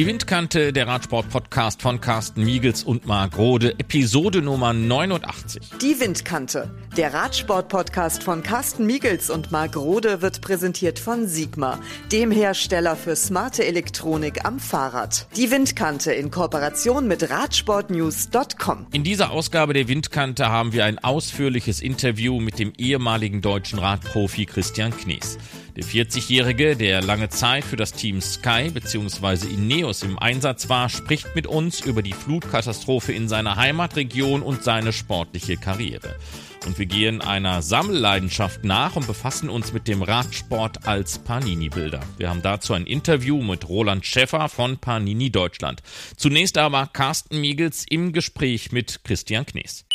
Die Windkante, der Radsport-Podcast von Carsten Miegels und Marc Rode, Episode Nummer 89. Die Windkante, der Radsport-Podcast von Carsten Miegels und Marc Rode wird präsentiert von Sigma, dem Hersteller für smarte Elektronik am Fahrrad. Die Windkante in Kooperation mit Radsportnews.com. In dieser Ausgabe der Windkante haben wir ein ausführliches Interview mit dem ehemaligen deutschen Radprofi Christian Knies. Der 40-Jährige, der lange Zeit für das Team Sky bzw. Ineos im Einsatz war, spricht mit uns über die Flutkatastrophe in seiner Heimatregion und seine sportliche Karriere. Und wir gehen einer Sammelleidenschaft nach und befassen uns mit dem Radsport als Panini-Bilder. Wir haben dazu ein Interview mit Roland Schäffer von Panini Deutschland. Zunächst aber Carsten Miegels im Gespräch mit Christian Knees.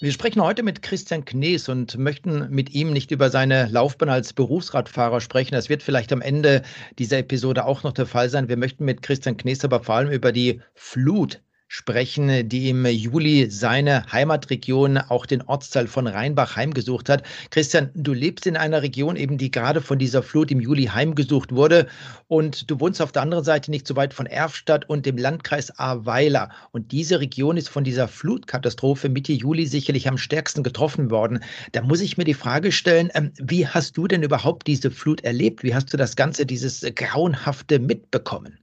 Wir sprechen heute mit Christian Knees und möchten mit ihm nicht über seine Laufbahn als Berufsradfahrer sprechen. Das wird vielleicht am Ende dieser Episode auch noch der Fall sein. Wir möchten mit Christian Knees aber vor allem über die Flut sprechen, die im Juli seine Heimatregion, auch den Ortsteil von Rheinbach heimgesucht hat. Christian, du lebst in einer Region eben, die gerade von dieser Flut im Juli heimgesucht wurde und du wohnst auf der anderen Seite nicht so weit von Erfstadt und dem Landkreis Ahrweiler. Und diese Region ist von dieser Flutkatastrophe Mitte Juli sicherlich am stärksten getroffen worden. Da muss ich mir die Frage stellen, ähm, wie hast du denn überhaupt diese Flut erlebt? Wie hast du das Ganze, dieses Grauenhafte mitbekommen?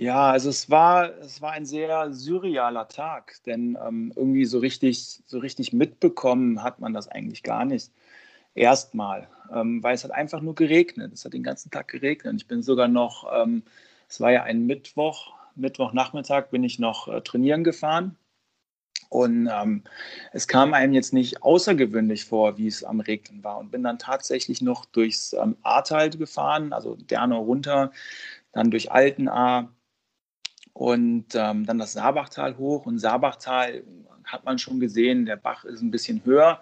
Ja, also es war, es war ein sehr surrealer Tag, denn ähm, irgendwie so richtig, so richtig mitbekommen hat man das eigentlich gar nicht. Erstmal, ähm, weil es hat einfach nur geregnet. Es hat den ganzen Tag geregnet. Ich bin sogar noch, ähm, es war ja ein Mittwoch, Mittwochnachmittag bin ich noch äh, trainieren gefahren. Und ähm, es kam einem jetzt nicht außergewöhnlich vor, wie es am Regnen war. Und bin dann tatsächlich noch durchs ähm, Ahrtal gefahren, also Dernau runter, dann durch Altenahr, und ähm, dann das Saarbachtal hoch. Und Saarbachtal hat man schon gesehen, der Bach ist ein bisschen höher.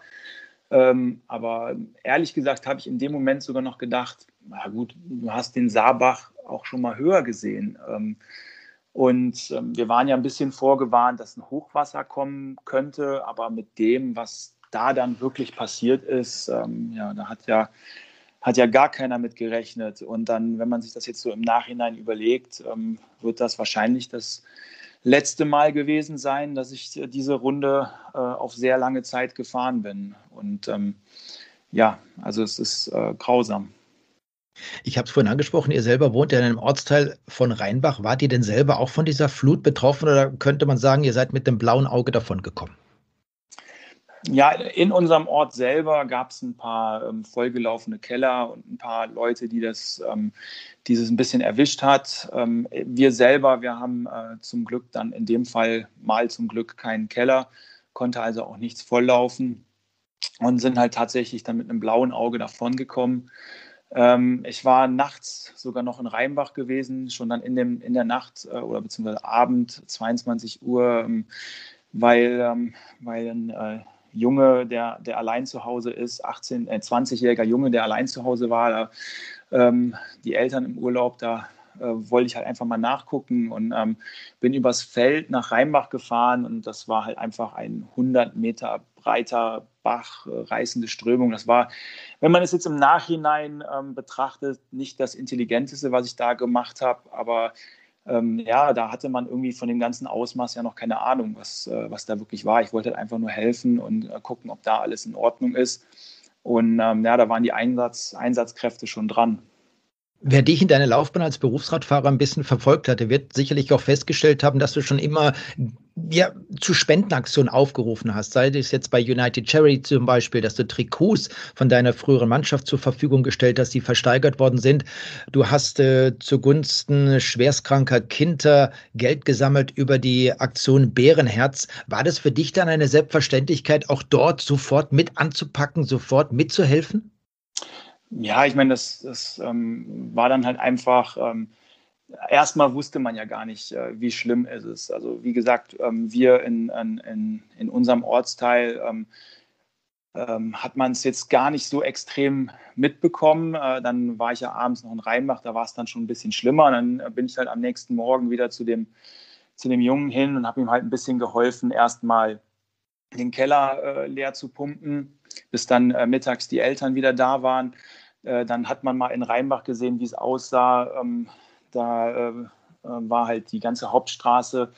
Ähm, aber ehrlich gesagt habe ich in dem Moment sogar noch gedacht, na gut, du hast den Saarbach auch schon mal höher gesehen. Ähm, und ähm, wir waren ja ein bisschen vorgewarnt, dass ein Hochwasser kommen könnte, aber mit dem, was da dann wirklich passiert ist, ähm, ja, da hat ja hat ja gar keiner mit gerechnet. Und dann, wenn man sich das jetzt so im Nachhinein überlegt, ähm, wird das wahrscheinlich das letzte Mal gewesen sein, dass ich diese Runde äh, auf sehr lange Zeit gefahren bin. Und ähm, ja, also es ist äh, grausam. Ich habe es vorhin angesprochen, ihr selber wohnt ja in einem Ortsteil von Rheinbach. Wart ihr denn selber auch von dieser Flut betroffen oder könnte man sagen, ihr seid mit dem blauen Auge davon gekommen? Ja, in unserem Ort selber gab es ein paar ähm, vollgelaufene Keller und ein paar Leute, die das ähm, dieses ein bisschen erwischt hat. Ähm, wir selber, wir haben äh, zum Glück dann in dem Fall mal zum Glück keinen Keller, konnte also auch nichts volllaufen und sind halt tatsächlich dann mit einem blauen Auge davongekommen. Ähm, ich war nachts sogar noch in Rheinbach gewesen, schon dann in, dem, in der Nacht äh, oder beziehungsweise Abend, 22 Uhr, ähm, weil, ähm, weil ein äh, Junge, der, der allein zu Hause ist, 18, äh, 20-jähriger Junge, der allein zu Hause war, da, ähm, die Eltern im Urlaub, da äh, wollte ich halt einfach mal nachgucken und ähm, bin übers Feld nach Rheinbach gefahren und das war halt einfach ein 100 Meter breiter Bach, äh, reißende Strömung. Das war, wenn man es jetzt im Nachhinein ähm, betrachtet, nicht das Intelligenteste, was ich da gemacht habe, aber ähm, ja, da hatte man irgendwie von dem ganzen Ausmaß ja noch keine Ahnung, was, äh, was da wirklich war. Ich wollte halt einfach nur helfen und äh, gucken, ob da alles in Ordnung ist. Und ähm, ja, da waren die Einsatz, Einsatzkräfte schon dran. Wer dich in deiner Laufbahn als Berufsradfahrer ein bisschen verfolgt hat, der wird sicherlich auch festgestellt haben, dass du schon immer ja, zu Spendenaktionen aufgerufen hast. Sei es jetzt bei United Charity zum Beispiel, dass du Trikots von deiner früheren Mannschaft zur Verfügung gestellt hast, die versteigert worden sind. Du hast äh, zugunsten schwerstkranker Kinder Geld gesammelt über die Aktion Bärenherz. War das für dich dann eine Selbstverständlichkeit, auch dort sofort mit anzupacken, sofort mitzuhelfen? Ja, ich meine, das, das ähm, war dann halt einfach, ähm, erstmal wusste man ja gar nicht, äh, wie schlimm ist es. Also wie gesagt, ähm, wir in, in, in unserem Ortsteil ähm, ähm, hat man es jetzt gar nicht so extrem mitbekommen. Äh, dann war ich ja abends noch in Rheinbach, da war es dann schon ein bisschen schlimmer. Dann äh, bin ich halt am nächsten Morgen wieder zu dem, zu dem Jungen hin und habe ihm halt ein bisschen geholfen, erstmal den Keller äh, leer zu pumpen, bis dann äh, mittags die Eltern wieder da waren. Äh, dann hat man mal in Rheinbach gesehen, wie es aussah. Ähm, da äh, äh, war halt die ganze Hauptstraße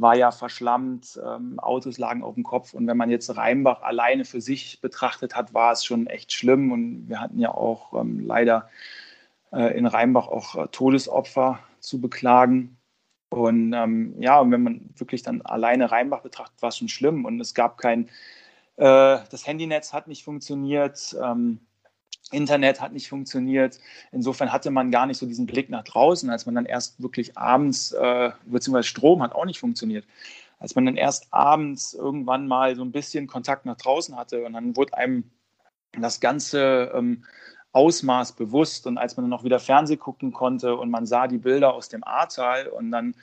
war ja verschlammt, ähm, Autos lagen auf dem Kopf und wenn man jetzt Rheinbach alleine für sich betrachtet hat, war es schon echt schlimm und wir hatten ja auch ähm, leider äh, in Rheinbach auch äh, Todesopfer zu beklagen. Und ähm, ja, und wenn man wirklich dann alleine Rheinbach betrachtet, war es schon schlimm und es gab kein, das Handynetz hat nicht funktioniert. Ähm, Internet hat nicht funktioniert. Insofern hatte man gar nicht so diesen Blick nach draußen, als man dann erst wirklich abends, äh, beziehungsweise Strom hat auch nicht funktioniert. Als man dann erst abends irgendwann mal so ein bisschen Kontakt nach draußen hatte und dann wurde einem das ganze ähm, Ausmaß bewusst und als man dann auch wieder Fernseh gucken konnte und man sah die Bilder aus dem Ahrtal und dann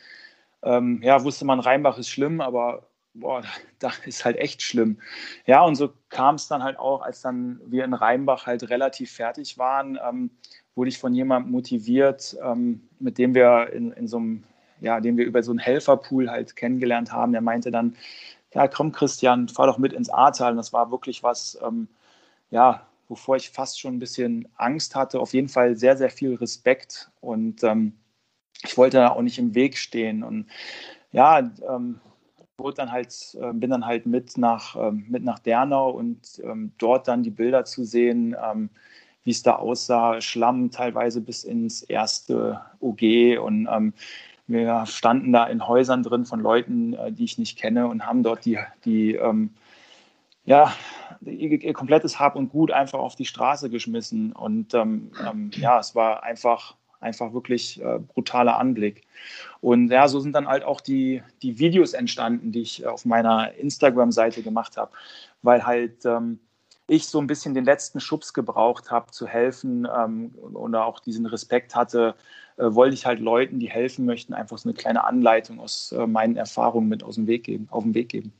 ähm, ja, wusste man, Rheinbach ist schlimm, aber boah, da ist halt echt schlimm. Ja, und so kam es dann halt auch, als dann wir in Rheinbach halt relativ fertig waren, ähm, wurde ich von jemandem motiviert, ähm, mit dem wir in, in so einem, ja, den wir über so einen Helferpool halt kennengelernt haben. Der meinte dann, ja, komm Christian, fahr doch mit ins Ahrtal. Und das war wirklich was, ähm, ja, wovor ich fast schon ein bisschen Angst hatte. Auf jeden Fall sehr, sehr viel Respekt und ähm, ich wollte da auch nicht im Weg stehen. Und ja, ähm, wurde dann halt, äh, bin dann halt mit nach, ähm, mit nach Dernau und ähm, dort dann die Bilder zu sehen, ähm, wie es da aussah, Schlamm teilweise bis ins erste OG und ähm, wir standen da in Häusern drin von Leuten, äh, die ich nicht kenne und haben dort die, die ähm, ja, ihr, komplettes Hab und Gut einfach auf die Straße geschmissen und ähm, ja, es war einfach einfach wirklich äh, brutaler Anblick. Und ja, so sind dann halt auch die, die Videos entstanden, die ich auf meiner Instagram-Seite gemacht habe, weil halt ähm, ich so ein bisschen den letzten Schubs gebraucht habe, zu helfen ähm, oder auch diesen Respekt hatte, äh, wollte ich halt Leuten, die helfen möchten, einfach so eine kleine Anleitung aus äh, meinen Erfahrungen mit aus dem Weg geben, auf den Weg geben.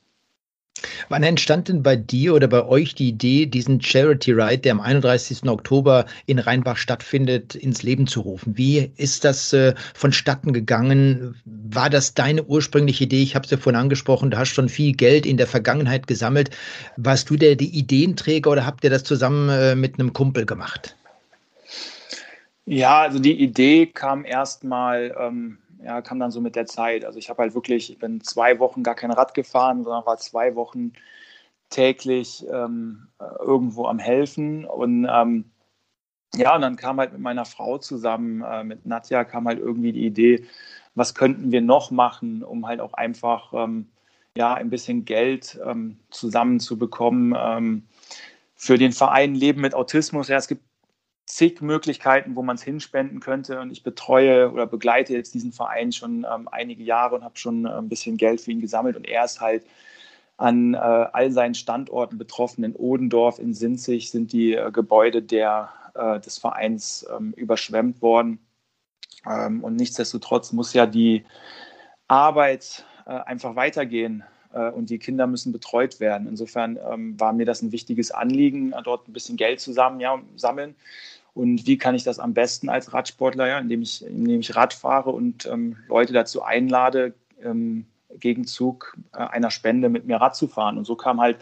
Wann entstand denn bei dir oder bei euch die Idee, diesen Charity Ride, der am 31. Oktober in Rheinbach stattfindet, ins Leben zu rufen? Wie ist das äh, vonstatten gegangen? War das deine ursprüngliche Idee? Ich habe es ja vorhin angesprochen, du hast schon viel Geld in der Vergangenheit gesammelt. Warst du der die Ideenträger oder habt ihr das zusammen äh, mit einem Kumpel gemacht? Ja, also die Idee kam erstmal ähm, ja, kam dann so mit der Zeit. Also ich habe halt wirklich, ich bin zwei Wochen gar kein Rad gefahren, sondern war zwei Wochen täglich ähm, irgendwo am Helfen. Und ähm, ja, und dann kam halt mit meiner Frau zusammen, äh, mit Nadja, kam halt irgendwie die Idee, was könnten wir noch machen, um halt auch einfach ähm, ja, ein bisschen Geld ähm, zusammenzubekommen ähm, für den Verein Leben mit Autismus. Ja, es gibt zig Möglichkeiten, wo man es hinspenden könnte. Und ich betreue oder begleite jetzt diesen Verein schon ähm, einige Jahre und habe schon äh, ein bisschen Geld für ihn gesammelt. Und er ist halt an äh, all seinen Standorten betroffen. In Odendorf, in Sinzig sind die äh, Gebäude der, äh, des Vereins ähm, überschwemmt worden. Ähm, und nichtsdestotrotz muss ja die Arbeit äh, einfach weitergehen äh, und die Kinder müssen betreut werden. Insofern ähm, war mir das ein wichtiges Anliegen, dort ein bisschen Geld zusammen ja, sammeln und wie kann ich das am besten als Radsportler, ja, indem ich, indem ich Rad fahre und ähm, Leute dazu einlade, ähm, Gegenzug äh, einer Spende mit mir Rad zu fahren. Und so kam halt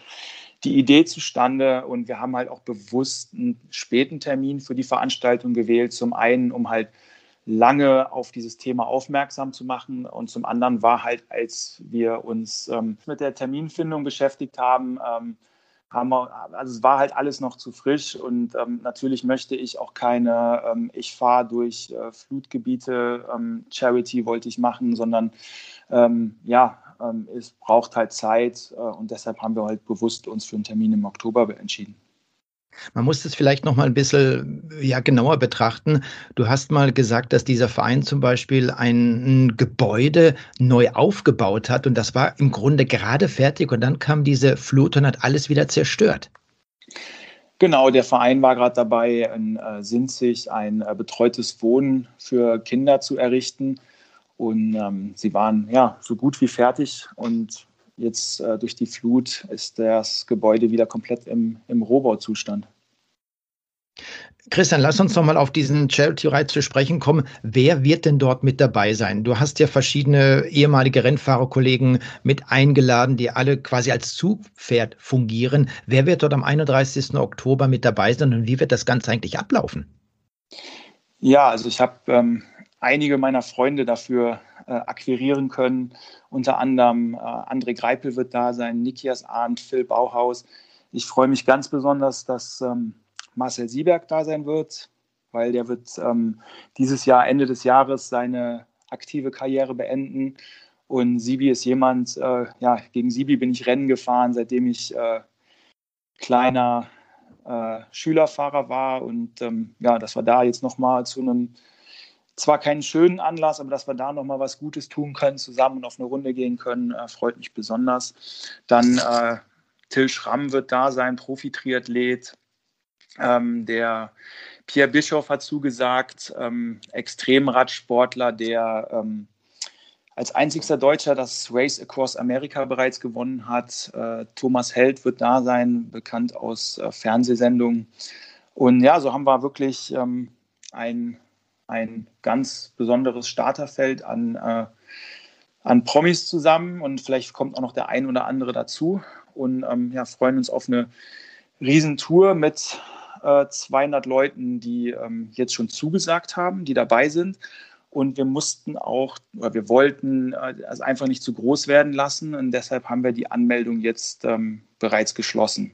die Idee zustande und wir haben halt auch bewusst einen späten Termin für die Veranstaltung gewählt. Zum einen, um halt lange auf dieses Thema aufmerksam zu machen und zum anderen war halt, als wir uns ähm, mit der Terminfindung beschäftigt haben, ähm, haben wir, also es war halt alles noch zu frisch und ähm, natürlich möchte ich auch keine, ähm, ich fahre durch äh, Flutgebiete, ähm, Charity wollte ich machen, sondern ähm, ja, ähm, es braucht halt Zeit äh, und deshalb haben wir halt bewusst uns für einen Termin im Oktober entschieden. Man muss das vielleicht noch mal ein bisschen ja, genauer betrachten. Du hast mal gesagt, dass dieser Verein zum Beispiel ein Gebäude neu aufgebaut hat und das war im Grunde gerade fertig und dann kam diese Flut und hat alles wieder zerstört. Genau, der Verein war gerade dabei, in äh, Sinzig ein äh, betreutes Wohnen für Kinder zu errichten. Und ähm, sie waren ja so gut wie fertig und Jetzt äh, durch die Flut ist das Gebäude wieder komplett im, im Rohbauzustand. Christian, lass uns noch mal auf diesen Charity Ride zu sprechen kommen. Wer wird denn dort mit dabei sein? Du hast ja verschiedene ehemalige Rennfahrerkollegen mit eingeladen, die alle quasi als Zugpferd fungieren. Wer wird dort am 31. Oktober mit dabei sein und wie wird das Ganze eigentlich ablaufen? Ja, also ich habe ähm, einige meiner Freunde dafür akquirieren können. Unter anderem äh, André Greipel wird da sein, Nikias Arndt, Phil Bauhaus. Ich freue mich ganz besonders, dass ähm, Marcel Sieberg da sein wird, weil der wird ähm, dieses Jahr, Ende des Jahres, seine aktive Karriere beenden. Und Sibi ist jemand, äh, ja, gegen Sibi bin ich Rennen gefahren, seitdem ich äh, kleiner äh, Schülerfahrer war. Und ähm, ja, dass wir da jetzt nochmal zu einem, zwar keinen schönen Anlass, aber dass wir da nochmal was Gutes tun können, zusammen und auf eine Runde gehen können, äh, freut mich besonders. Dann äh, Till Schramm wird da sein, Profi-Triathlet. Ähm, der Pierre Bischoff hat zugesagt, ähm, Extremradsportler, der ähm, als einzigster Deutscher das Race Across America bereits gewonnen hat. Äh, Thomas Held wird da sein, bekannt aus äh, Fernsehsendungen. Und ja, so haben wir wirklich ähm, ein, ein ganz besonderes Starterfeld an, äh, an Promis zusammen und vielleicht kommt auch noch der ein oder andere dazu. Und ähm, ja, freuen uns auf eine Riesentour mit 200 äh, Leuten, die ähm, jetzt schon zugesagt haben, die dabei sind. Und wir mussten auch, oder wir wollten äh, es einfach nicht zu groß werden lassen. Und deshalb haben wir die Anmeldung jetzt ähm, bereits geschlossen.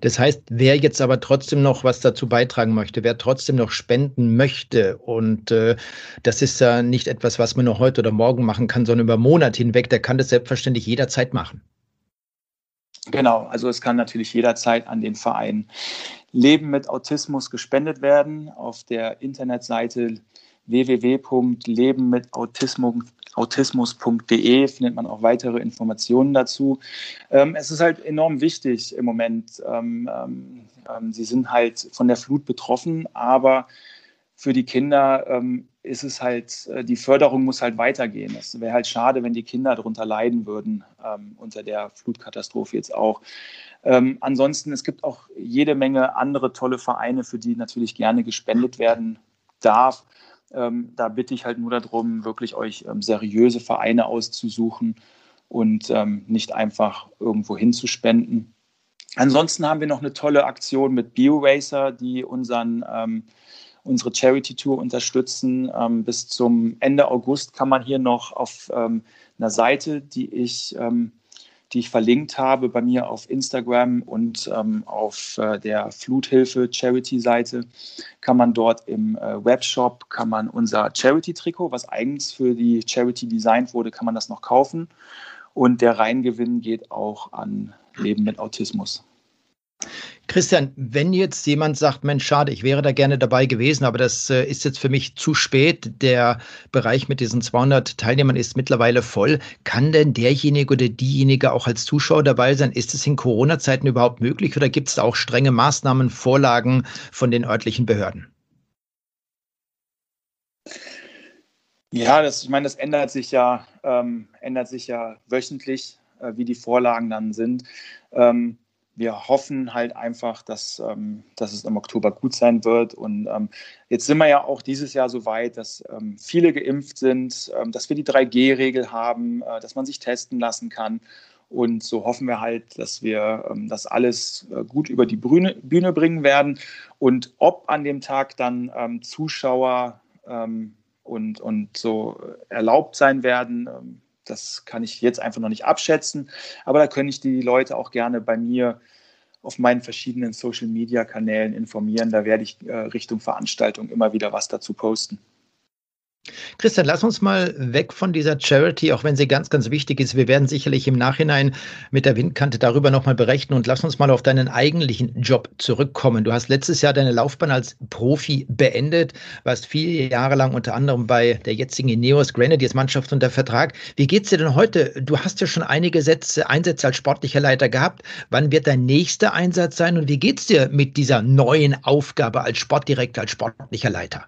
Das heißt, wer jetzt aber trotzdem noch was dazu beitragen möchte, wer trotzdem noch spenden möchte, und äh, das ist ja nicht etwas, was man nur heute oder morgen machen kann, sondern über Monate hinweg, der kann das selbstverständlich jederzeit machen. Genau, also es kann natürlich jederzeit an den Verein Leben mit Autismus gespendet werden. Auf der Internetseite www.lebenmitautismus.de findet man auch weitere Informationen dazu. Ähm, es ist halt enorm wichtig im Moment. Ähm, ähm, sie sind halt von der Flut betroffen, aber für die Kinder ist es halt, äh, die Förderung muss halt weitergehen. Es wäre halt schade, wenn die Kinder darunter leiden würden, unter der Flutkatastrophe jetzt auch. Ähm, ansonsten, es gibt auch jede Menge andere tolle Vereine, für die natürlich gerne gespendet werden darf. Ähm, da bitte ich halt nur darum, wirklich euch ähm, seriöse Vereine auszusuchen und ähm, nicht einfach irgendwo hinzuspenden. Ansonsten haben wir noch eine tolle Aktion mit BioRacer, die unseren, ähm, unsere Charity-Tour unterstützen. Ähm, bis zum Ende August kann man hier noch auf ähm, einer Seite, die ich die ich verlinkt habe bei mir auf Instagram und ähm, auf äh, der Fluthilfe Charity-Seite kann man dort im äh, Webshop kann man unser Charity-Trikot, was eigens für die Charity designt wurde, kann man das noch kaufen. Und der Reingewinn geht auch an Leben mit Autismus. Christian, wenn jetzt jemand sagt, Mensch, schade, ich wäre da gerne dabei gewesen, aber das äh, ist jetzt für mich zu spät, der Bereich mit diesen 200 Teilnehmern ist mittlerweile voll, kann denn derjenige oder diejenige auch als Zuschauer dabei sein? Ist es in Corona-Zeiten überhaupt möglich oder gibt es auch strenge Maßnahmen, Vorlagen von den örtlichen Behörden? Ja, das, ich meine, das ändert sich ja, ähm, ändert sich ja wöchentlich, äh, wie die Vorlagen dann sind. Ähm, wir hoffen halt einfach, dass, ähm, dass es im Oktober gut sein wird. Und ähm, jetzt sind wir ja auch dieses Jahr so weit, dass ähm, viele geimpft sind, ähm, dass wir die 3G-Regel haben, äh, dass man sich testen lassen kann. Und so hoffen wir halt, dass wir ähm, das alles äh, gut über die Bühne, Bühne, bringen werden. Und ob an dem Tag dann ähm, Zuschauer und, und so erlaubt sein werden, das kann ich jetzt einfach noch nicht abschätzen. Aber da können ich die Leute auch gerne bei mir auf meinen verschiedenen Social-Media-Kanälen informieren. Da werde ich äh, Richtung Veranstaltung immer wieder was dazu posten. Christian, lass uns mal weg von dieser Charity, auch wenn sie ganz, ganz wichtig ist. Wir werden sicherlich im Nachhinein mit der Windkante darüber nochmal berechnen und lass uns mal auf deinen eigentlichen Job zurückkommen. Du hast letztes Jahr deine Laufbahn als Profi beendet, warst vier Jahre lang unter anderem bei der jetzigen Ineos Grenadiers Mannschaft unter Vertrag. Wie geht's dir denn heute? Du hast ja schon einige Sätze, Einsätze als sportlicher Leiter gehabt. Wann wird dein nächster Einsatz sein und wie geht's dir mit dieser neuen Aufgabe als Sportdirektor, als sportlicher Leiter?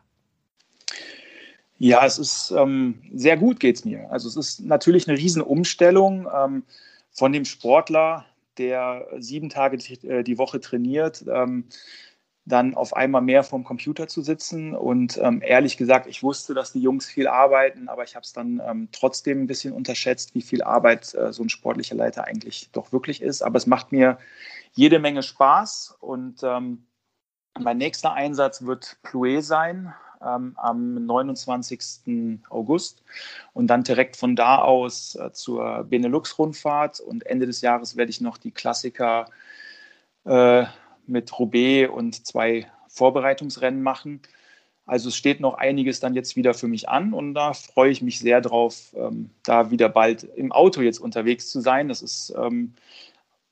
Ja, es ist ähm, sehr gut geht es mir. Also es ist natürlich eine Riesenumstellung ähm, von dem Sportler, der sieben Tage äh, die Woche trainiert, ähm, dann auf einmal mehr vorm Computer zu sitzen. Und ähm, ehrlich gesagt, ich wusste, dass die Jungs viel arbeiten, aber ich habe es dann ähm, trotzdem ein bisschen unterschätzt, wie viel Arbeit äh, so ein sportlicher Leiter eigentlich doch wirklich ist. Aber es macht mir jede Menge Spaß und ähm, mein nächster Einsatz wird Plouet sein. Ähm, am 29. August und dann direkt von da aus äh, zur Benelux-Rundfahrt und Ende des Jahres werde ich noch die Klassiker äh, mit Roubaix und zwei Vorbereitungsrennen machen. Also es steht noch einiges dann jetzt wieder für mich an und da freue ich mich sehr drauf, ähm, da wieder bald im Auto jetzt unterwegs zu sein. Das ist ähm,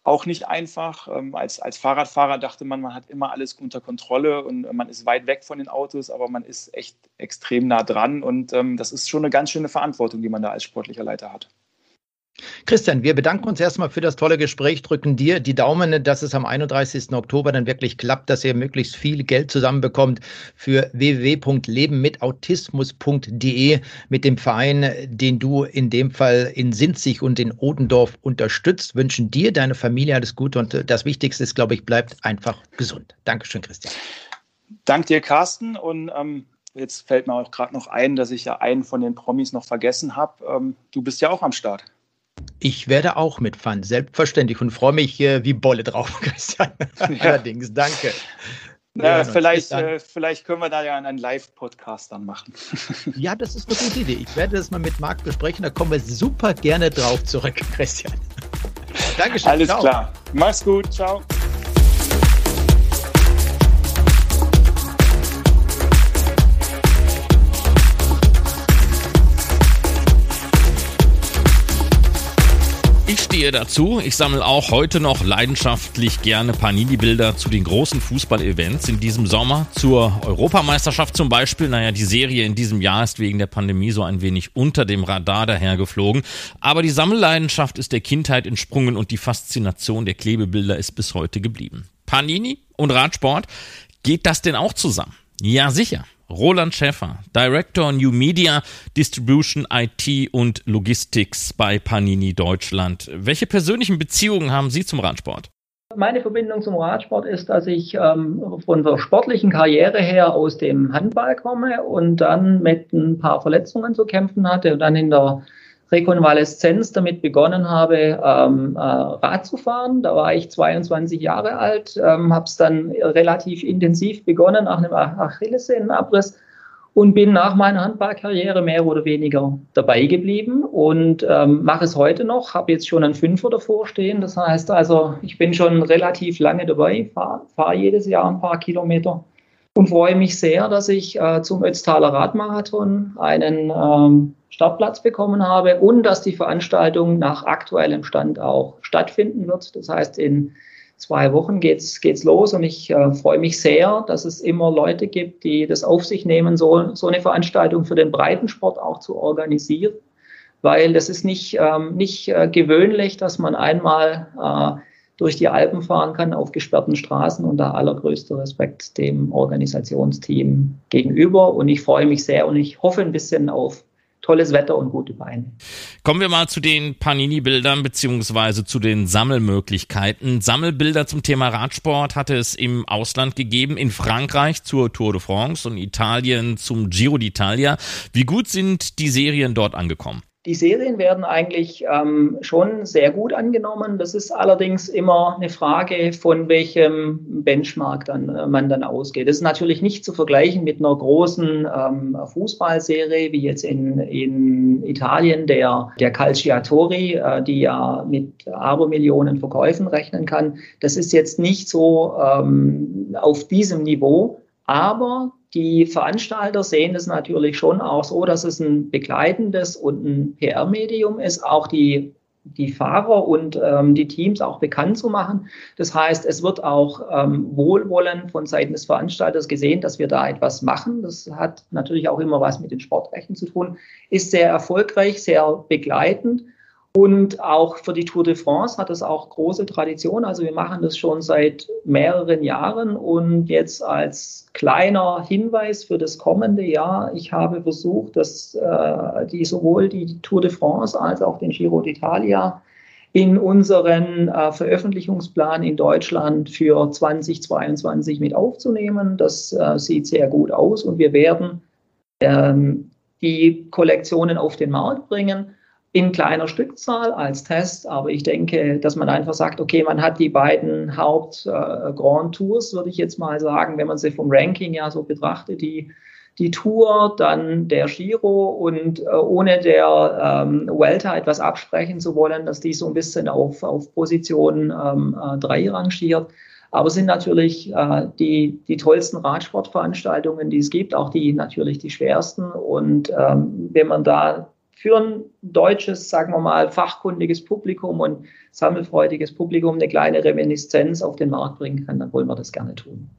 auch nicht einfach. Ähm, als, als Fahrradfahrer dachte man, man hat immer alles unter Kontrolle und man ist weit weg von den Autos, aber man ist echt extrem nah dran und ähm, das ist schon eine ganz schöne Verantwortung, die man da als sportlicher Leiter hat. Christian, wir bedanken uns erstmal für das tolle Gespräch, drücken dir die Daumen, dass es am 31. Oktober dann wirklich klappt, dass ihr möglichst viel Geld zusammenbekommt für www.lebenmitautismus.de mit dem Verein, den du in dem Fall in Sinzig und in Odendorf unterstützt. Wünschen dir, deine Familie alles Gute und das Wichtigste ist, glaube ich, bleibt einfach gesund. Dankeschön, Christian. Dank dir, Carsten. Und ähm, jetzt fällt mir auch gerade noch ein, dass ich ja einen von den Promis noch vergessen habe. Ähm, du bist ja auch am Start. Ich werde auch mitfahren, selbstverständlich und freue mich äh, wie Bolle drauf, Christian. Allerdings, danke. Ja, vielleicht, äh, vielleicht können wir da ja einen Live-Podcast dann machen. Ja, das ist eine gute Idee. Ich werde das mal mit Marc besprechen, da kommen wir super gerne drauf zurück, Christian. Dankeschön. Alles ciao. klar. Mach's gut. Ciao. Stehe dazu. Ich sammle auch heute noch leidenschaftlich gerne Panini-Bilder zu den großen Fußball-Events in diesem Sommer. Zur Europameisterschaft zum Beispiel. Naja, die Serie in diesem Jahr ist wegen der Pandemie so ein wenig unter dem Radar dahergeflogen. Aber die Sammelleidenschaft ist der Kindheit entsprungen und die Faszination der Klebebilder ist bis heute geblieben. Panini und Radsport, geht das denn auch zusammen? Ja, sicher. Roland Schäffer, Director New Media, Distribution, IT und Logistics bei Panini Deutschland. Welche persönlichen Beziehungen haben Sie zum Radsport? Meine Verbindung zum Radsport ist, dass ich ähm, von der sportlichen Karriere her aus dem Handball komme und dann mit ein paar Verletzungen zu kämpfen hatte und dann in der Rekonvaleszenz damit begonnen habe, ähm, äh, Rad zu fahren. Da war ich 22 Jahre alt, ähm, habe es dann relativ intensiv begonnen nach einem Achillessehnenabriss und bin nach meiner Handballkarriere mehr oder weniger dabei geblieben und ähm, mache es heute noch. Habe jetzt schon einen Fünfer davor stehen. Das heißt also, ich bin schon relativ lange dabei, fahre fahr jedes Jahr ein paar Kilometer und freue mich sehr, dass ich äh, zum Ötztaler Radmarathon einen ähm, Startplatz bekommen habe und dass die Veranstaltung nach aktuellem Stand auch stattfinden wird. Das heißt, in zwei Wochen geht's geht's los und ich äh, freue mich sehr, dass es immer Leute gibt, die das auf sich nehmen, so, so eine Veranstaltung für den Breitensport auch zu organisieren, weil das ist nicht, ähm, nicht äh, gewöhnlich, dass man einmal äh, durch die Alpen fahren kann auf gesperrten Straßen und da allergrößter Respekt dem Organisationsteam gegenüber und ich freue mich sehr und ich hoffe ein bisschen auf tolles Wetter und gute Beine. Kommen wir mal zu den Panini-Bildern beziehungsweise zu den Sammelmöglichkeiten. Sammelbilder zum Thema Radsport hatte es im Ausland gegeben, in Frankreich zur Tour de France und Italien zum Giro d'Italia. Wie gut sind die Serien dort angekommen? Die Serien werden eigentlich ähm, schon sehr gut angenommen. Das ist allerdings immer eine Frage, von welchem Benchmark dann, äh, man dann ausgeht. Das ist natürlich nicht zu vergleichen mit einer großen ähm, Fußballserie wie jetzt in, in Italien der, der Calciatori, äh, die ja mit Abermillionen Verkäufen rechnen kann. Das ist jetzt nicht so ähm, auf diesem Niveau. Aber die Veranstalter sehen es natürlich schon auch so, dass es ein begleitendes und ein PR-Medium ist, auch die, die Fahrer und ähm, die Teams auch bekannt zu machen. Das heißt, es wird auch ähm, Wohlwollen von Seiten des Veranstalters gesehen, dass wir da etwas machen. Das hat natürlich auch immer was mit den Sportrechten zu tun, ist sehr erfolgreich, sehr begleitend. Und auch für die Tour de France hat es auch große Tradition. Also wir machen das schon seit mehreren Jahren. Und jetzt als kleiner Hinweis für das kommende Jahr, ich habe versucht, dass äh, die sowohl die Tour de France als auch den Giro d'Italia in unseren äh, Veröffentlichungsplan in Deutschland für 2022 mit aufzunehmen. Das äh, sieht sehr gut aus und wir werden ähm, die Kollektionen auf den Markt bringen in kleiner Stückzahl als Test, aber ich denke, dass man einfach sagt, okay, man hat die beiden Haupt äh, Tours, würde ich jetzt mal sagen, wenn man sie vom Ranking ja so betrachtet, die die Tour, dann der Giro und äh, ohne der ähm, Welter etwas absprechen zu wollen, dass die so ein bisschen auf, auf Position 3 ähm, äh, rangiert. Aber sind natürlich äh, die, die tollsten Radsportveranstaltungen, die es gibt, auch die natürlich die schwersten. Und ähm, wenn man da für ein deutsches, sagen wir mal, fachkundiges Publikum und sammelfreudiges Publikum eine kleine Reminiszenz auf den Markt bringen kann, dann wollen wir das gerne tun.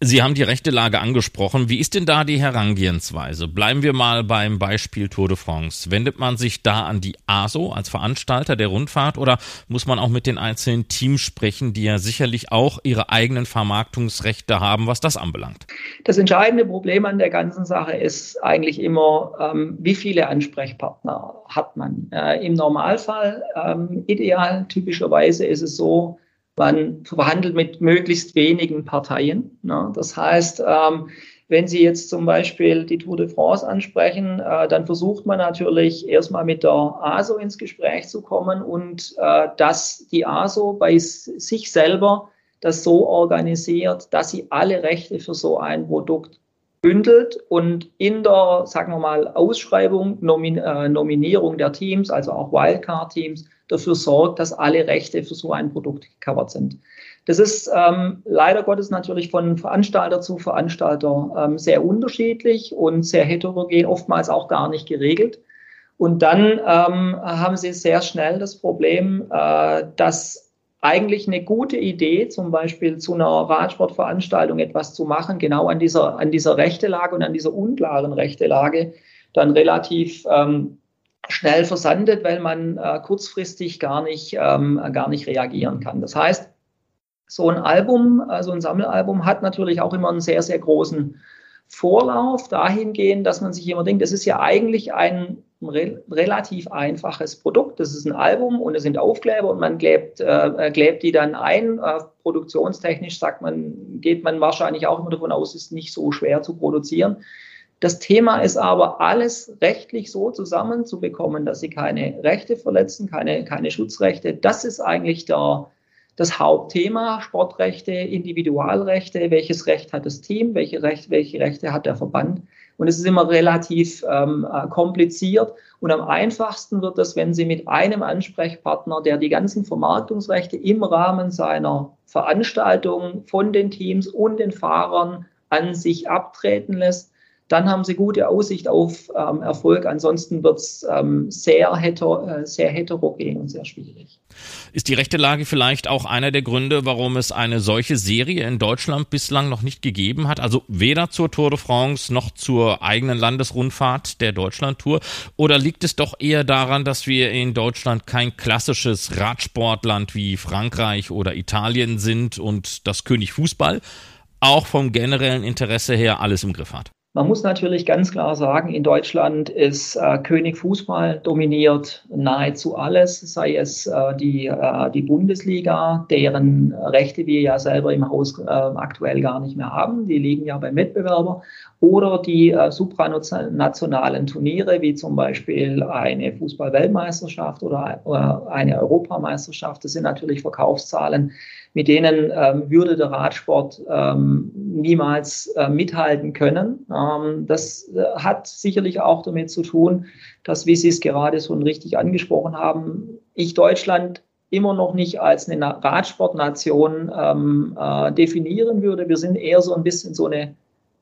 Sie haben die rechte Lage angesprochen. Wie ist denn da die Herangehensweise? Bleiben wir mal beim Beispiel Tour de France. Wendet man sich da an die ASO als Veranstalter der Rundfahrt oder muss man auch mit den einzelnen Teams sprechen, die ja sicherlich auch ihre eigenen Vermarktungsrechte haben, was das anbelangt? Das entscheidende Problem an der ganzen Sache ist eigentlich immer, ähm, wie viele Ansprechpartner hat man. Äh, Im Normalfall ähm, ideal typisch typischerweise ist es so, man verhandelt mit möglichst wenigen Parteien. Ne? Das heißt, ähm, wenn Sie jetzt zum Beispiel die Tour de France ansprechen, äh, dann versucht man natürlich erstmal mit der ASO ins Gespräch zu kommen und äh, dass die ASO bei sich selber das so organisiert, dass sie alle Rechte für so ein Produkt bündelt und in der, sagen wir mal, Ausschreibung, Nomin äh, Nominierung der Teams, also auch Wildcard-Teams, dafür sorgt, dass alle Rechte für so ein Produkt gecovert sind. Das ist ähm, leider Gottes natürlich von Veranstalter zu Veranstalter ähm, sehr unterschiedlich und sehr heterogen, oftmals auch gar nicht geregelt. Und dann ähm, haben sie sehr schnell das Problem, äh, dass eigentlich eine gute Idee, zum Beispiel zu einer Radsportveranstaltung etwas zu machen, genau an dieser, an dieser Rechtelage und an dieser unklaren Rechtelage, dann relativ ähm, schnell versandet, weil man äh, kurzfristig gar nicht, ähm, gar nicht reagieren kann. Das heißt, so ein Album, also ein Sammelalbum hat natürlich auch immer einen sehr, sehr großen Vorlauf dahingehend, dass man sich immer denkt, das ist ja eigentlich ein re relativ einfaches Produkt. Das ist ein Album und es sind Aufkleber und man klebt, äh, klebt die dann ein. Äh, produktionstechnisch sagt man, geht man wahrscheinlich auch immer davon aus, ist nicht so schwer zu produzieren. Das Thema ist aber, alles rechtlich so zusammenzubekommen, dass sie keine Rechte verletzen, keine, keine Schutzrechte. Das ist eigentlich der, das Hauptthema. Sportrechte, Individualrechte, welches Recht hat das Team, welche, Recht, welche Rechte hat der Verband. Und es ist immer relativ ähm, äh, kompliziert. Und am einfachsten wird das, wenn Sie mit einem Ansprechpartner, der die ganzen Vermarktungsrechte im Rahmen seiner Veranstaltung von den Teams und den Fahrern an sich abtreten lässt, dann haben sie gute Aussicht auf ähm, Erfolg. Ansonsten wird es ähm, sehr, heter, äh, sehr heterogen und sehr schwierig. Ist die rechte Lage vielleicht auch einer der Gründe, warum es eine solche Serie in Deutschland bislang noch nicht gegeben hat? Also weder zur Tour de France noch zur eigenen Landesrundfahrt der Deutschlandtour? Oder liegt es doch eher daran, dass wir in Deutschland kein klassisches Radsportland wie Frankreich oder Italien sind und das König Fußball auch vom generellen Interesse her alles im Griff hat? Man muss natürlich ganz klar sagen, in Deutschland ist äh, König Fußball dominiert nahezu alles, sei es äh, die, äh, die Bundesliga, deren Rechte wir ja selber im Haus äh, aktuell gar nicht mehr haben. Die liegen ja beim Wettbewerber. Oder die äh, supranationalen Turniere, wie zum Beispiel eine Fußball-Weltmeisterschaft oder äh, eine Europameisterschaft. Das sind natürlich Verkaufszahlen, mit denen ähm, würde der Radsport ähm, niemals äh, mithalten können. Ähm, das äh, hat sicherlich auch damit zu tun, dass, wie Sie es gerade so richtig angesprochen haben, ich Deutschland immer noch nicht als eine Radsportnation ähm, äh, definieren würde. Wir sind eher so ein bisschen so eine,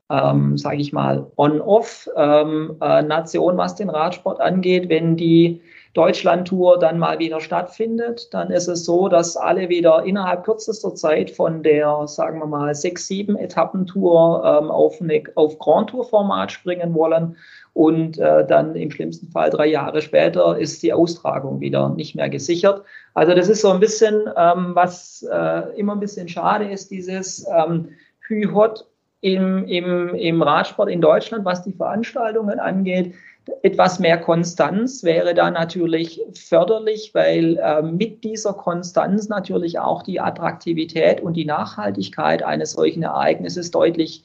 ähm, sage ich mal, On-Off-Nation, ähm, äh, was den Radsport angeht. Wenn die Deutschlandtour dann mal wieder stattfindet, dann ist es so, dass alle wieder innerhalb kürzester Zeit von der, sagen wir mal, sechs, sieben Etappentour ähm, auf, eine, auf Grand Tour-Format springen wollen. Und äh, dann im schlimmsten Fall drei Jahre später ist die Austragung wieder nicht mehr gesichert. Also das ist so ein bisschen, ähm, was äh, immer ein bisschen schade ist, dieses ähm, Hü-Hot im, im, im Radsport in Deutschland, was die Veranstaltungen angeht etwas mehr Konstanz wäre da natürlich förderlich, weil äh, mit dieser Konstanz natürlich auch die Attraktivität und die Nachhaltigkeit eines solchen Ereignisses deutlich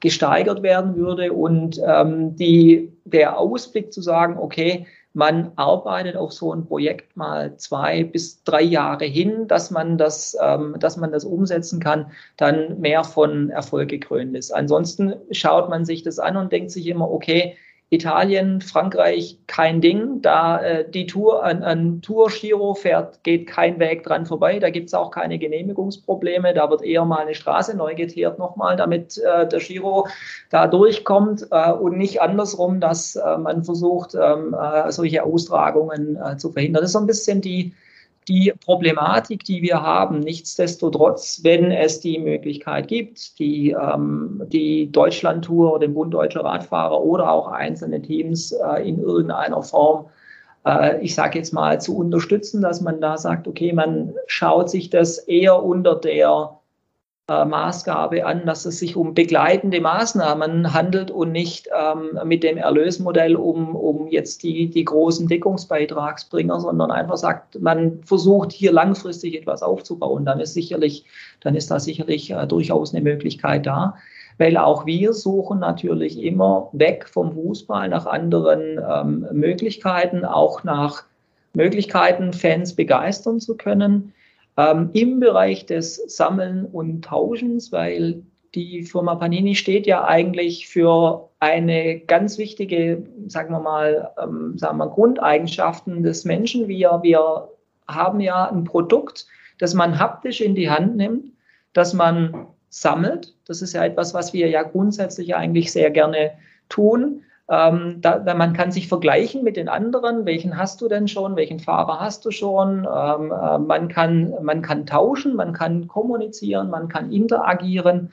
gesteigert werden würde und ähm, die, der Ausblick zu sagen, okay, man arbeitet auf so ein Projekt mal zwei bis drei Jahre hin, dass man das, ähm, dass man das umsetzen kann, dann mehr von Erfolg gekrönt ist. Ansonsten schaut man sich das an und denkt sich immer, okay, Italien, Frankreich kein Ding. Da äh, die Tour, an, an Tour-Giro fährt, geht kein Weg dran vorbei. Da gibt es auch keine Genehmigungsprobleme. Da wird eher mal eine Straße neu geteert nochmal, damit äh, der Giro da durchkommt äh, und nicht andersrum, dass äh, man versucht, ähm, äh, solche Austragungen äh, zu verhindern. Das ist so ein bisschen die, die Problematik, die wir haben. Nichtsdestotrotz, wenn es die Möglichkeit gibt, die, ähm, die Deutschlandtour, den Bund Deutscher Radfahrer oder auch einzelne Teams äh, in irgendeiner Form, äh, ich sage jetzt mal, zu unterstützen, dass man da sagt, okay, man schaut sich das eher unter der äh, Maßgabe an, dass es sich um begleitende Maßnahmen handelt und nicht ähm, mit dem Erlösmodell um, um jetzt die, die großen Deckungsbeitragsbringer, sondern einfach sagt, man versucht hier langfristig etwas aufzubauen. Dann ist sicherlich, dann ist da sicherlich äh, durchaus eine Möglichkeit da. Weil auch wir suchen natürlich immer weg vom Fußball nach anderen ähm, Möglichkeiten, auch nach Möglichkeiten, Fans begeistern zu können ähm, im Bereich des Sammeln und Tauschens, weil die Firma Panini steht ja eigentlich für eine ganz wichtige, sagen wir mal, ähm, sagen wir Grundeigenschaften des Menschen. Wir, wir haben ja ein Produkt, das man haptisch in die Hand nimmt, das man sammelt. Das ist ja etwas, was wir ja grundsätzlich eigentlich sehr gerne tun. Ähm, da, man kann sich vergleichen mit den anderen. Welchen hast du denn schon? Welchen Fahrer hast du schon? Ähm, äh, man, kann, man kann tauschen, man kann kommunizieren, man kann interagieren.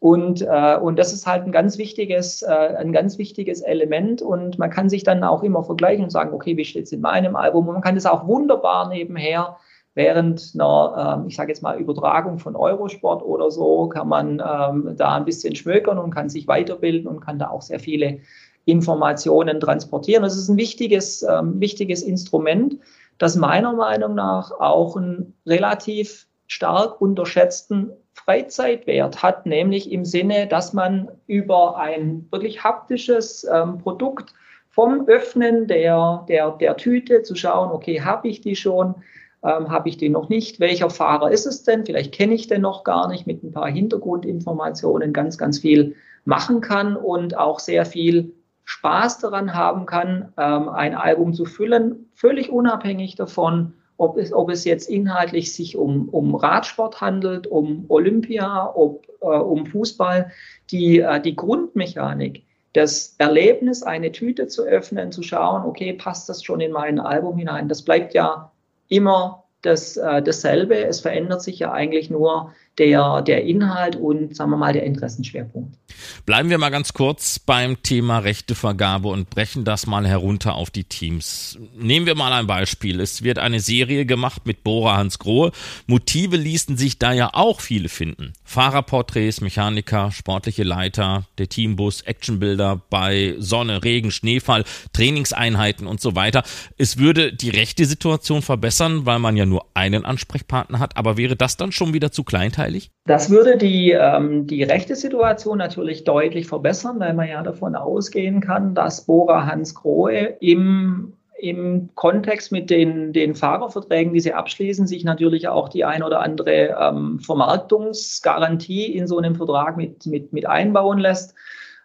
Und, äh, und das ist halt ein ganz wichtiges, äh, ein ganz wichtiges Element. Und man kann sich dann auch immer vergleichen und sagen, okay, wie steht es in meinem Album? Und man kann das auch wunderbar nebenher während einer, ähm, ich sage jetzt mal, Übertragung von Eurosport oder so, kann man ähm, da ein bisschen schmökern und kann sich weiterbilden und kann da auch sehr viele Informationen transportieren. Das ist ein wichtiges, ähm, wichtiges Instrument, das meiner Meinung nach auch einen relativ stark unterschätzten Freizeitwert hat, nämlich im Sinne, dass man über ein wirklich haptisches ähm, Produkt vom Öffnen der, der, der Tüte zu schauen, okay, habe ich die schon, ähm, habe ich die noch nicht, welcher Fahrer ist es denn, vielleicht kenne ich den noch gar nicht, mit ein paar Hintergrundinformationen ganz, ganz viel machen kann und auch sehr viel Spaß daran haben kann, ähm, ein Album zu füllen, völlig unabhängig davon, ob es, ob es jetzt inhaltlich sich um, um Radsport handelt, um Olympia, ob, äh, um Fußball. Die, äh, die Grundmechanik, das Erlebnis, eine Tüte zu öffnen, zu schauen, okay, passt das schon in mein Album hinein, das bleibt ja immer das, äh, dasselbe. Es verändert sich ja eigentlich nur der, der Inhalt und, sagen wir mal, der Interessenschwerpunkt. Bleiben wir mal ganz kurz beim Thema Rechtevergabe und brechen das mal herunter auf die Teams. Nehmen wir mal ein Beispiel. Es wird eine Serie gemacht mit Bora Hans Grohe. Motive ließen sich da ja auch viele finden. Fahrerporträts, Mechaniker, sportliche Leiter, der Teambus, Actionbilder bei Sonne, Regen, Schneefall, Trainingseinheiten und so weiter. Es würde die rechte Situation verbessern, weil man ja nur einen Ansprechpartner hat. Aber wäre das dann schon wieder zu kleinteilig? Nachteilig? Das würde die, ähm, die rechte Situation natürlich deutlich verbessern, weil man ja davon ausgehen kann, dass Bora Hans Grohe im im Kontext mit den, den Fahrerverträgen, die sie abschließen, sich natürlich auch die ein oder andere ähm, Vermarktungsgarantie in so einem Vertrag mit, mit, mit einbauen lässt.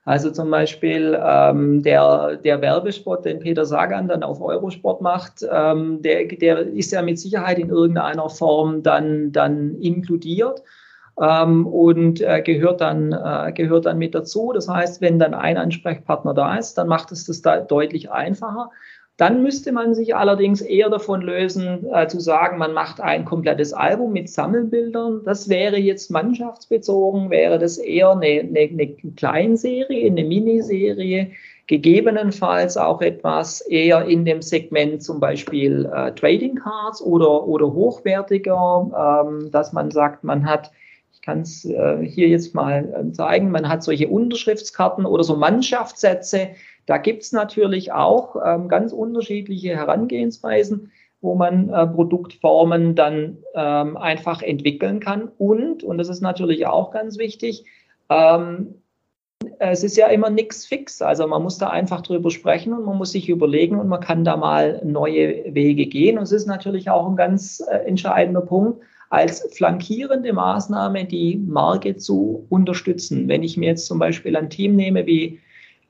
Also zum Beispiel ähm, der, der Werbespot, den Peter Sagan dann auf Eurosport macht, ähm, der, der ist ja mit Sicherheit in irgendeiner Form dann, dann inkludiert. Ähm, und äh, gehört, dann, äh, gehört dann mit dazu. Das heißt, wenn dann ein Ansprechpartner da ist, dann macht es das da deutlich einfacher. Dann müsste man sich allerdings eher davon lösen, äh, zu sagen, man macht ein komplettes Album mit Sammelbildern. Das wäre jetzt mannschaftsbezogen, wäre das eher eine, eine, eine Kleinserie, eine Miniserie, gegebenenfalls auch etwas eher in dem Segment zum Beispiel äh, Trading Cards oder, oder hochwertiger, ähm, dass man sagt, man hat ich kann es äh, hier jetzt mal äh, zeigen. Man hat solche Unterschriftskarten oder so Mannschaftssätze, da gibt es natürlich auch ähm, ganz unterschiedliche Herangehensweisen, wo man äh, Produktformen dann ähm, einfach entwickeln kann. Und, und das ist natürlich auch ganz wichtig, ähm, es ist ja immer nichts fix. Also man muss da einfach drüber sprechen und man muss sich überlegen und man kann da mal neue Wege gehen. Und es ist natürlich auch ein ganz äh, entscheidender Punkt, als flankierende Maßnahme die Marke zu unterstützen. Wenn ich mir jetzt zum Beispiel ein Team nehme wie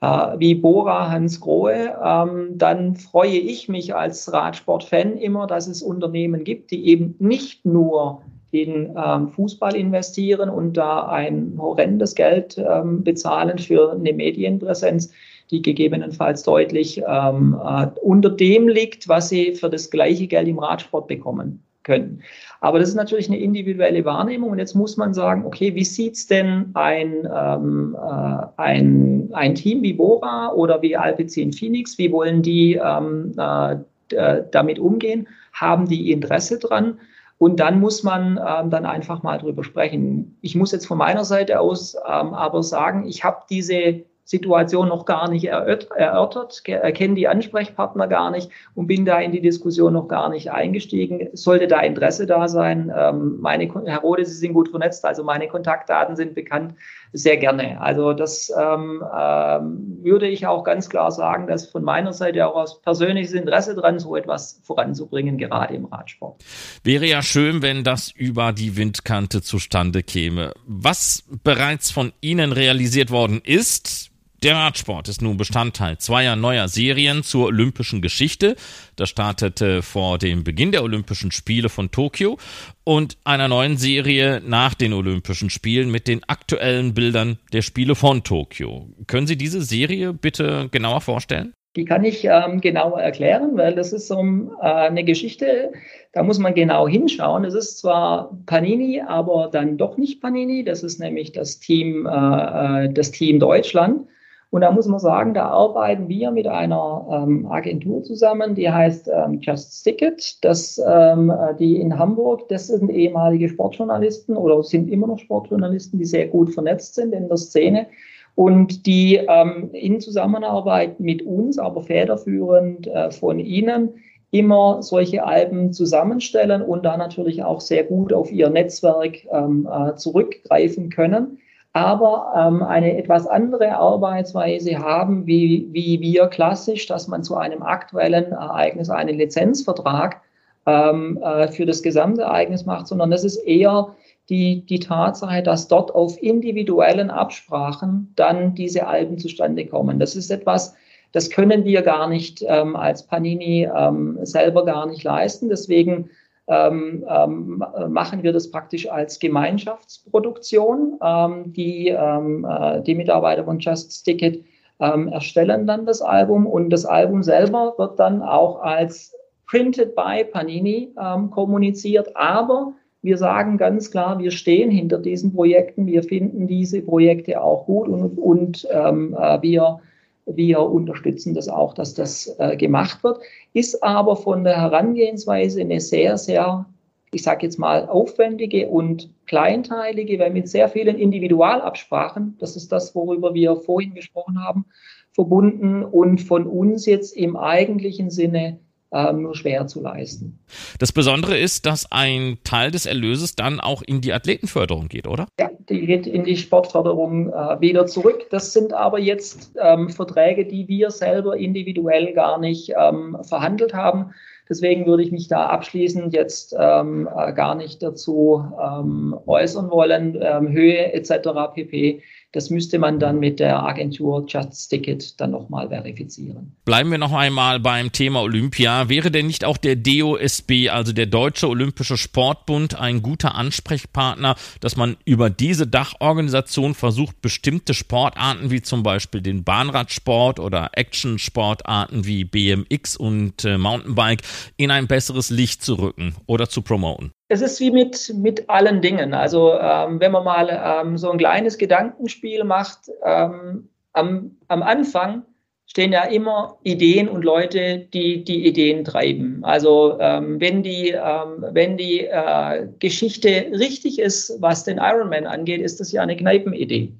wie Bora Hans Grohe, ähm, dann freue ich mich als Radsportfan immer, dass es Unternehmen gibt, die eben nicht nur in ähm, Fußball investieren und da ein horrendes Geld ähm, bezahlen für eine Medienpräsenz, die gegebenenfalls deutlich äh, unter dem liegt, was sie für das gleiche Geld im Radsport bekommen können. Aber das ist natürlich eine individuelle Wahrnehmung und jetzt muss man sagen, okay, wie sieht's denn ein, ähm, äh, ein, ein Team wie Bora oder wie Alpecin Phoenix, wie wollen die ähm, äh, damit umgehen? Haben die Interesse dran? Und dann muss man ähm, dann einfach mal drüber sprechen. Ich muss jetzt von meiner Seite aus ähm, aber sagen, ich habe diese Situation noch gar nicht erörtert, erkenne die Ansprechpartner gar nicht und bin da in die Diskussion noch gar nicht eingestiegen. Sollte da Interesse da sein, ähm, meine, Herr Rode, Sie sind gut vernetzt, also meine Kontaktdaten sind bekannt, sehr gerne. Also das ähm, ähm, würde ich auch ganz klar sagen, dass von meiner Seite auch aus persönliches Interesse dran, so etwas voranzubringen, gerade im Radsport. Wäre ja schön, wenn das über die Windkante zustande käme. Was bereits von Ihnen realisiert worden ist, der Radsport ist nun Bestandteil zweier neuer Serien zur olympischen Geschichte. Das startete vor dem Beginn der Olympischen Spiele von Tokio und einer neuen Serie nach den Olympischen Spielen mit den aktuellen Bildern der Spiele von Tokio. Können Sie diese Serie bitte genauer vorstellen? Die kann ich ähm, genauer erklären, weil das ist so äh, eine Geschichte, da muss man genau hinschauen. Es ist zwar Panini, aber dann doch nicht Panini. Das ist nämlich das Team, äh, äh das Team Deutschland. Und da muss man sagen, da arbeiten wir mit einer ähm, Agentur zusammen, die heißt ähm, Just Ticket. Das, ähm, die in Hamburg, das sind ehemalige Sportjournalisten oder sind immer noch Sportjournalisten, die sehr gut vernetzt sind in der Szene und die ähm, in Zusammenarbeit mit uns, aber federführend äh, von Ihnen, immer solche Alben zusammenstellen und da natürlich auch sehr gut auf ihr Netzwerk ähm, äh, zurückgreifen können aber ähm, eine etwas andere Arbeitsweise haben, wie, wie wir klassisch, dass man zu einem aktuellen Ereignis einen Lizenzvertrag ähm, äh, für das gesamte Ereignis macht, sondern das ist eher die, die Tatsache, dass dort auf individuellen Absprachen dann diese Alben zustande kommen. Das ist etwas, das können wir gar nicht ähm, als Panini ähm, selber gar nicht leisten. Deswegen ähm, ähm, machen wir das praktisch als Gemeinschaftsproduktion. Ähm, die, ähm, äh, die Mitarbeiter von Just Ticket ähm, erstellen dann das Album und das Album selber wird dann auch als Printed by Panini ähm, kommuniziert. Aber wir sagen ganz klar, wir stehen hinter diesen Projekten, wir finden diese Projekte auch gut und, und äh, wir wir unterstützen das auch, dass das äh, gemacht wird, ist aber von der Herangehensweise eine sehr, sehr, ich sage jetzt mal, aufwendige und kleinteilige, weil mit sehr vielen Individualabsprachen, das ist das, worüber wir vorhin gesprochen haben, verbunden und von uns jetzt im eigentlichen Sinne nur schwer zu leisten. Das Besondere ist, dass ein Teil des Erlöses dann auch in die Athletenförderung geht, oder? Ja, die geht in die Sportförderung äh, wieder zurück. Das sind aber jetzt ähm, Verträge, die wir selber individuell gar nicht ähm, verhandelt haben. Deswegen würde ich mich da abschließend jetzt ähm, äh, gar nicht dazu ähm, äußern wollen. Ähm, Höhe etc. pp. Das müsste man dann mit der Agentur Just Ticket dann nochmal verifizieren. Bleiben wir noch einmal beim Thema Olympia. Wäre denn nicht auch der DOSB, also der Deutsche Olympische Sportbund, ein guter Ansprechpartner, dass man über diese Dachorganisation versucht, bestimmte Sportarten wie zum Beispiel den Bahnradsport oder Action-Sportarten wie BMX und äh, Mountainbike in ein besseres Licht zu rücken oder zu promoten? Es ist wie mit, mit allen Dingen. Also ähm, wenn man mal ähm, so ein kleines Gedankenspiel macht, ähm, am, am Anfang stehen ja immer Ideen und Leute, die die Ideen treiben. Also ähm, wenn die, ähm, wenn die äh, Geschichte richtig ist, was den Ironman angeht, ist das ja eine Kneipenidee.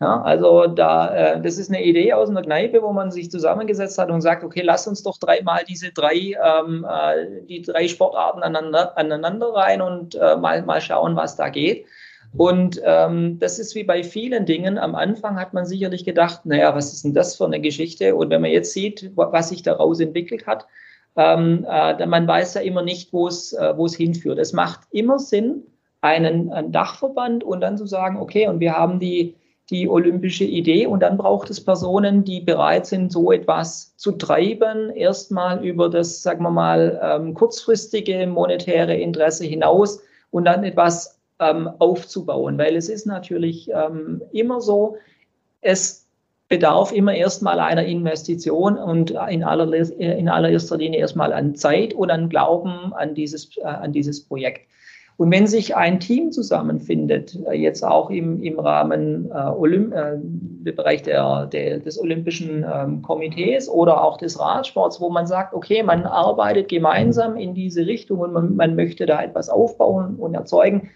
Ja, also da, äh, das ist eine Idee aus einer Kneipe, wo man sich zusammengesetzt hat und sagt, okay, lass uns doch dreimal diese drei, ähm, äh, die drei Sportarten aneinander, aneinander rein und äh, mal, mal schauen, was da geht. Und ähm, das ist wie bei vielen Dingen. Am Anfang hat man sicherlich gedacht, naja, was ist denn das für eine Geschichte? Und wenn man jetzt sieht, was sich daraus entwickelt hat, ähm, äh, man weiß ja immer nicht, wo es, äh, wo es hinführt. Es macht immer Sinn, einen, einen Dachverband und dann zu sagen, okay, und wir haben die, die olympische Idee. Und dann braucht es Personen, die bereit sind, so etwas zu treiben, erstmal über das, sagen wir mal, ähm, kurzfristige monetäre Interesse hinaus und dann etwas ähm, aufzubauen, weil es ist natürlich ähm, immer so, es bedarf immer erstmal einer Investition und in, aller, in allererster Linie erstmal an Zeit und an Glauben an dieses, äh, an dieses Projekt. Und wenn sich ein Team zusammenfindet, äh, jetzt auch im, im Rahmen äh, Olymp äh, Bereich der, der, des Olympischen ähm, Komitees oder auch des Radsports, wo man sagt, okay, man arbeitet gemeinsam in diese Richtung und man, man möchte da etwas aufbauen und erzeugen,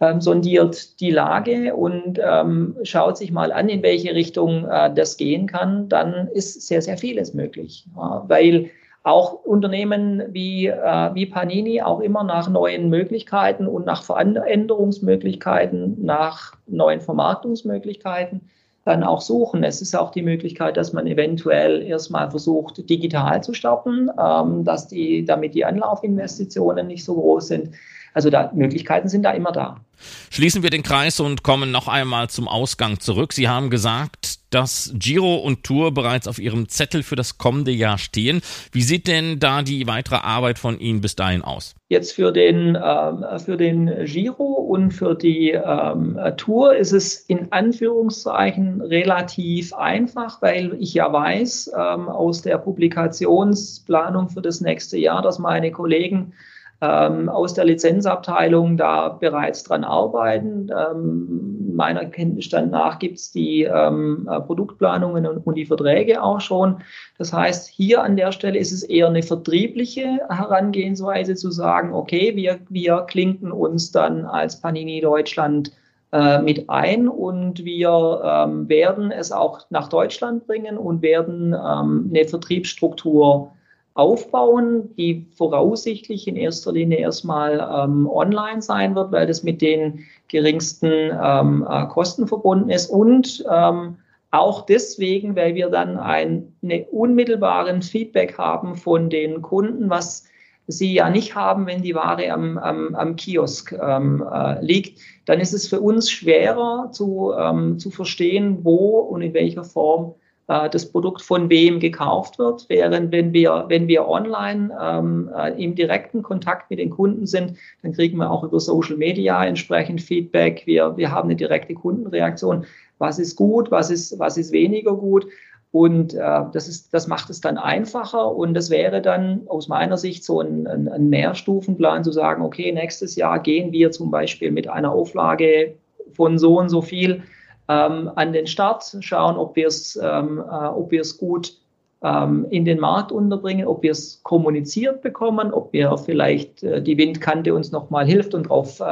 ähm, sondiert die Lage und ähm, schaut sich mal an, in welche Richtung äh, das gehen kann, dann ist sehr, sehr vieles möglich. Ja, weil auch Unternehmen wie, äh, wie Panini auch immer nach neuen Möglichkeiten und nach Veränderungsmöglichkeiten, nach neuen Vermarktungsmöglichkeiten dann auch suchen. Es ist auch die Möglichkeit, dass man eventuell erstmal versucht, digital zu starten, ähm, dass die, damit die Anlaufinvestitionen nicht so groß sind. Also da, Möglichkeiten sind da immer da. Schließen wir den Kreis und kommen noch einmal zum Ausgang zurück. Sie haben gesagt, dass Giro und Tour bereits auf Ihrem Zettel für das kommende Jahr stehen. Wie sieht denn da die weitere Arbeit von Ihnen bis dahin aus? Jetzt für den, äh, für den Giro und für die ähm, Tour ist es in Anführungszeichen relativ einfach, weil ich ja weiß ähm, aus der Publikationsplanung für das nächste Jahr, dass meine Kollegen ähm, aus der Lizenzabteilung da bereits dran arbeiten. Ähm, meiner Kenntnisstand nach gibt es die ähm, äh, Produktplanungen und, und, die Verträge auch schon. Das heißt, hier an der Stelle ist es eher eine vertriebliche Herangehensweise zu sagen, okay, wir, wir klinken uns dann als Panini Deutschland äh, mit ein und wir ähm, werden es auch nach Deutschland bringen und werden ähm, eine Vertriebsstruktur aufbauen, die voraussichtlich in erster Linie erstmal ähm, online sein wird, weil das mit den geringsten ähm, äh, Kosten verbunden ist. Und ähm, auch deswegen, weil wir dann einen unmittelbaren Feedback haben von den Kunden, was sie ja nicht haben, wenn die Ware am, am, am Kiosk ähm, äh, liegt, dann ist es für uns schwerer zu, ähm, zu verstehen, wo und in welcher Form äh, das Produkt von wem gekauft wird, während wenn wir, wenn wir online ähm, äh, im direkten Kontakt mit den Kunden sind, dann kriegen wir auch über Social Media entsprechend Feedback. Wir, wir haben eine direkte Kundenreaktion. Was ist gut, was ist, was ist weniger gut? Und äh, das, ist, das macht es dann einfacher und das wäre dann aus meiner Sicht so ein, ein, ein Mehrstufenplan zu sagen, okay, nächstes Jahr gehen wir zum Beispiel mit einer Auflage von so und so viel ähm, an den Start, schauen, ob wir es ähm, äh, gut ähm, in den Markt unterbringen, ob wir es kommuniziert bekommen, ob wir vielleicht äh, die Windkante uns nochmal hilft und darauf äh,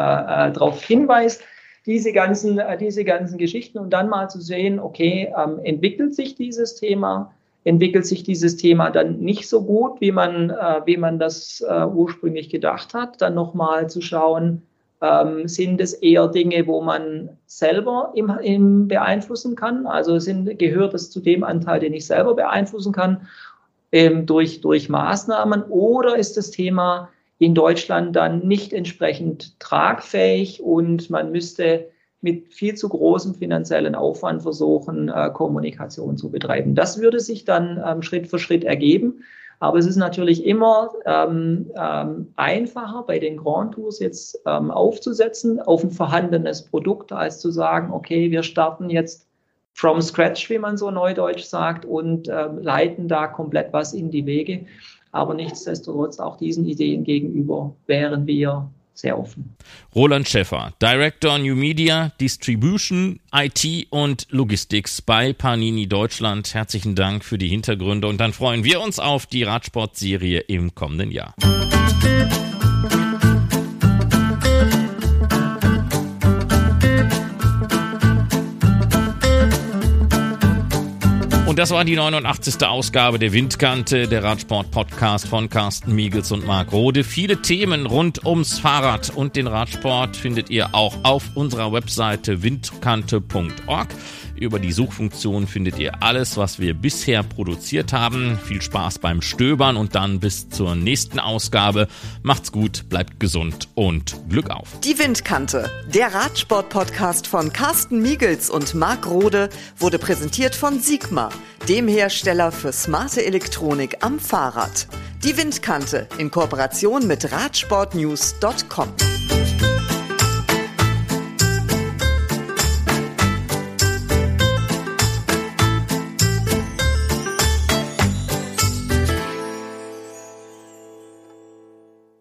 äh, drauf hinweist. Diese ganzen, äh, diese ganzen Geschichten und dann mal zu sehen, okay, ähm, entwickelt sich dieses Thema, entwickelt sich dieses Thema dann nicht so gut, wie man, äh, wie man das äh, ursprünglich gedacht hat, dann nochmal zu schauen, ähm, sind es eher Dinge, wo man selber im, im beeinflussen kann? Also sind, gehört es zu dem Anteil, den ich selber beeinflussen kann ähm, durch, durch Maßnahmen? Oder ist das Thema in Deutschland dann nicht entsprechend tragfähig und man müsste mit viel zu großem finanziellen Aufwand versuchen, äh, Kommunikation zu betreiben. Das würde sich dann ähm, Schritt für Schritt ergeben. Aber es ist natürlich immer ähm, ähm, einfacher, bei den Grand Tours jetzt ähm, aufzusetzen auf ein vorhandenes Produkt, als zu sagen, okay, wir starten jetzt from scratch, wie man so neudeutsch sagt, und ähm, leiten da komplett was in die Wege. Aber nichtsdestotrotz auch diesen Ideen gegenüber wären wir sehr offen. Roland Schäffer, Director New Media, Distribution, IT und Logistics bei Panini Deutschland. Herzlichen Dank für die Hintergründe und dann freuen wir uns auf die Radsportserie im kommenden Jahr. Und das war die 89. Ausgabe der Windkante, der Radsport-Podcast von Carsten Miegels und Marc Rode. Viele Themen rund ums Fahrrad und den Radsport findet ihr auch auf unserer Webseite windkante.org. Über die Suchfunktion findet ihr alles, was wir bisher produziert haben. Viel Spaß beim Stöbern und dann bis zur nächsten Ausgabe. Macht's gut, bleibt gesund und Glück auf. Die Windkante, der Radsport-Podcast von Carsten Miegels und Marc Rode, wurde präsentiert von Sigma, dem Hersteller für smarte Elektronik am Fahrrad. Die Windkante in Kooperation mit Radsportnews.com.